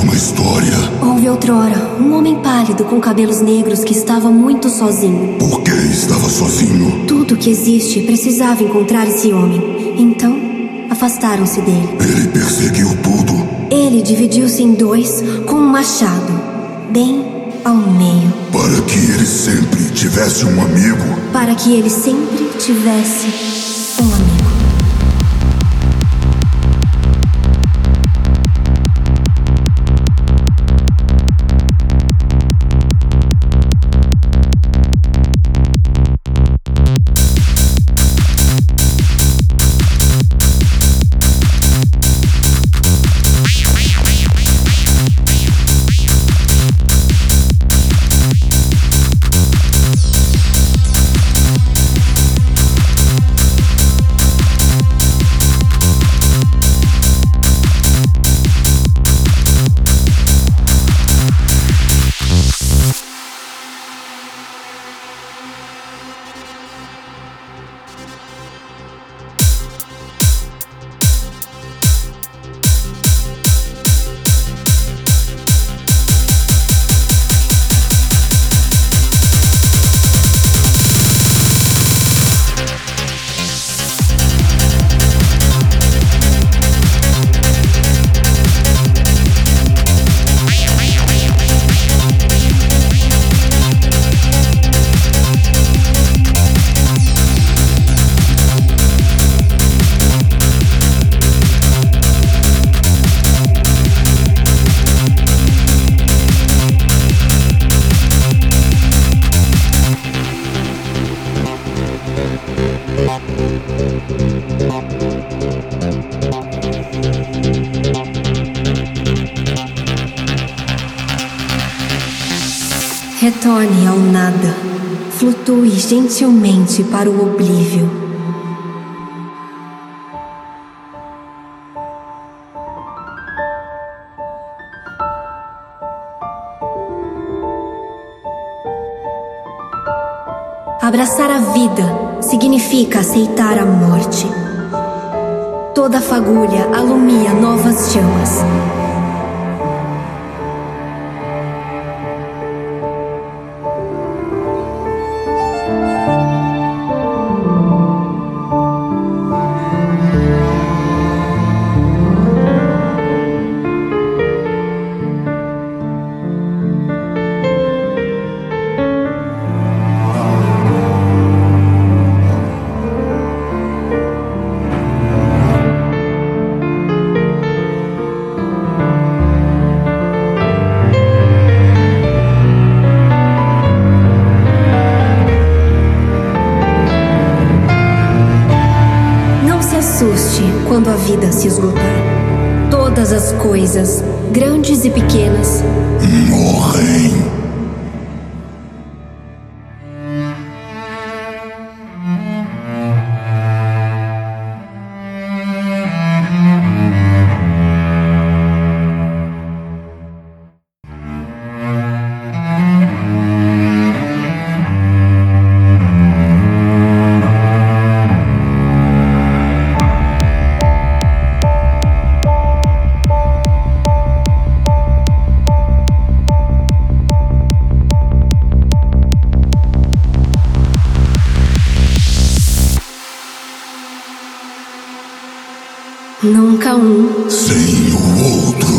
uma história. Houve outrora um homem pálido com cabelos negros que estava muito sozinho. Por que estava sozinho? Tudo que existe precisava encontrar esse homem. Então, afastaram-se dele. Ele perseguiu tudo. Ele dividiu-se em dois com um machado, bem ao meio, Para que ele sempre tivesse um amigo. para que ele sempre tivesse um amigo. Retorne ao nada. Flutue gentilmente para o oblívio. Abraçar a vida significa aceitar a morte. Toda fagulha alumia novas chamas. Quando a vida se esgotar. Todas as coisas, grandes e pequenas, Morrem. Nunca um sem o outro.